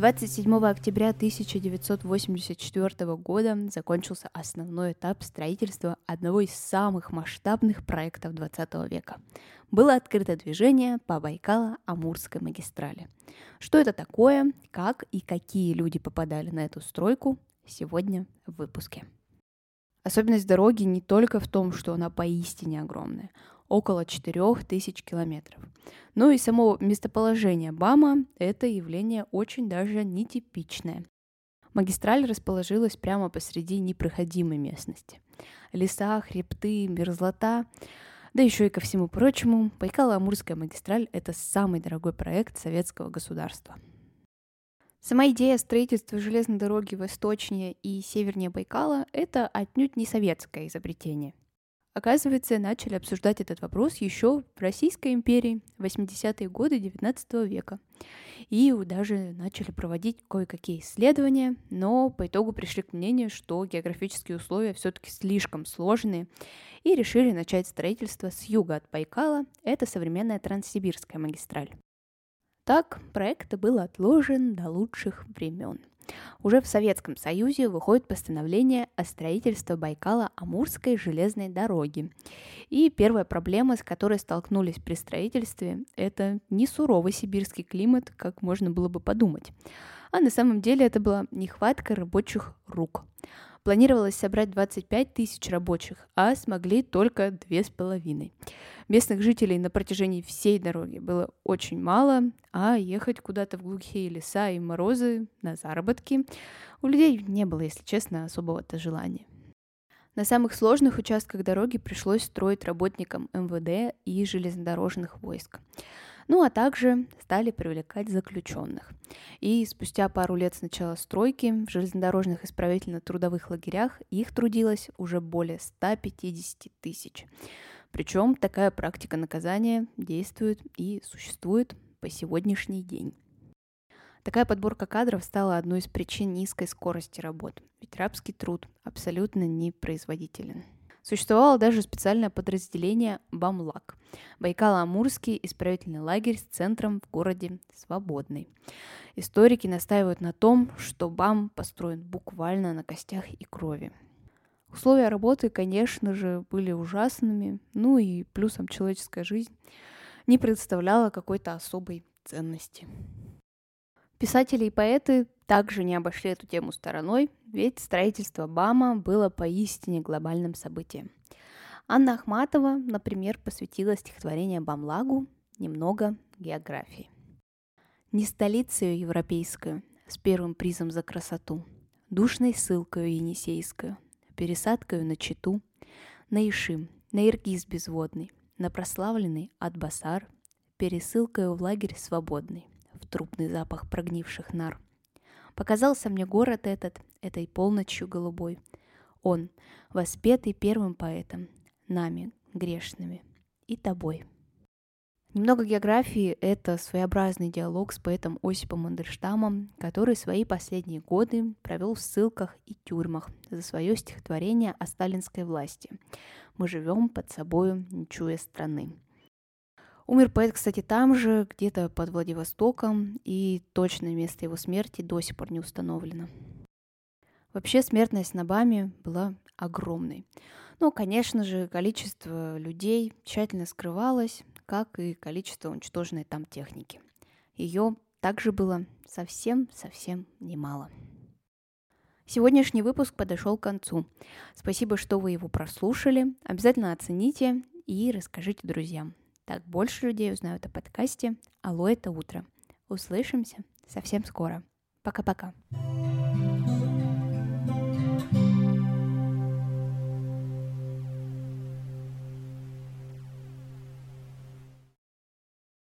27 октября 1984 года закончился основной этап строительства одного из самых масштабных проектов 20 века. Было открыто движение по Байкало-Амурской магистрали. Что это такое, как и какие люди попадали на эту стройку, сегодня в выпуске. Особенность дороги не только в том, что она поистине огромная около 4000 километров. Ну и само местоположение БАМа – это явление очень даже нетипичное. Магистраль расположилась прямо посреди непроходимой местности. Леса, хребты, мерзлота, да еще и ко всему прочему, Байкало-Амурская магистраль – это самый дорогой проект советского государства. Сама идея строительства железной дороги восточнее и севернее Байкала – это отнюдь не советское изобретение. Оказывается, начали обсуждать этот вопрос еще в Российской империи в 80-е годы XIX века. И даже начали проводить кое-какие исследования, но по итогу пришли к мнению, что географические условия все-таки слишком сложные, и решили начать строительство с юга от Байкала, это современная Транссибирская магистраль. Так, проект был отложен до лучших времен. Уже в Советском Союзе выходит постановление о строительстве Байкала-Амурской железной дороги. И первая проблема, с которой столкнулись при строительстве, это не суровый сибирский климат, как можно было бы подумать. А на самом деле это была нехватка рабочих рук. Планировалось собрать 25 тысяч рабочих, а смогли только две с половиной. Местных жителей на протяжении всей дороги было очень мало, а ехать куда-то в глухие леса и морозы на заработки у людей не было, если честно, особого-то желания. На самых сложных участках дороги пришлось строить работникам МВД и железнодорожных войск. Ну а также стали привлекать заключенных. И спустя пару лет с начала стройки в железнодорожных исправительно-трудовых лагерях их трудилось уже более 150 тысяч. Причем такая практика наказания действует и существует по сегодняшний день. Такая подборка кадров стала одной из причин низкой скорости работ, ведь рабский труд абсолютно непроизводителен. Существовало даже специальное подразделение БАМЛАГ – Байкало-Амурский исправительный лагерь с центром в городе Свободный. Историки настаивают на том, что БАМ построен буквально на костях и крови. Условия работы, конечно же, были ужасными, ну и плюсом человеческая жизнь не представляла какой-то особой ценности. Писатели и поэты также не обошли эту тему стороной, ведь строительство БАМа было поистине глобальным событием. Анна Ахматова, например, посвятила стихотворение Бамлагу немного географии. Не столицею европейскую, с первым призом за красоту, душной ссылкою енисейскую, пересадкою на Читу, на Ишим, на Иргиз безводный, на прославленный Атбасар, пересылкою в лагерь свободный – трупный запах прогнивших нар. Показался мне город этот, этой полночью голубой. Он, воспетый первым поэтом, нами, грешными, и тобой. Немного географии – это своеобразный диалог с поэтом Осипом Мандельштамом, который свои последние годы провел в ссылках и тюрьмах за свое стихотворение о сталинской власти. Мы живем под собою, не чуя страны. Умер поэт, кстати, там же, где-то под Владивостоком, и точное место его смерти до сих пор не установлено. Вообще смертность на Баме была огромной. Ну, конечно же, количество людей тщательно скрывалось, как и количество уничтоженной там техники. Ее также было совсем-совсем немало. Сегодняшний выпуск подошел к концу. Спасибо, что вы его прослушали. Обязательно оцените и расскажите друзьям. Так больше людей узнают о подкасте «Алло, это утро». Услышимся совсем скоро. Пока-пока.